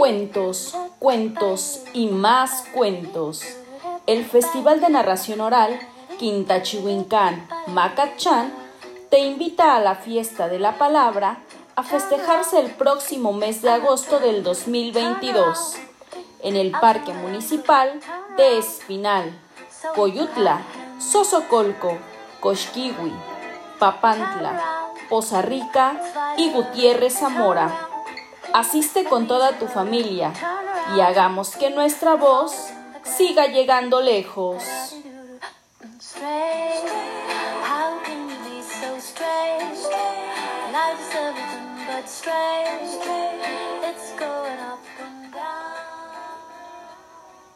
Cuentos, cuentos y más cuentos. El Festival de Narración Oral Quintachihuincán Macachán te invita a la fiesta de la palabra a festejarse el próximo mes de agosto del 2022 en el Parque Municipal de Espinal, Coyutla, Sosocolco, Coxquihui, Papantla, Poza Rica y Gutiérrez Zamora. Asiste con toda tu familia y hagamos que nuestra voz siga llegando lejos.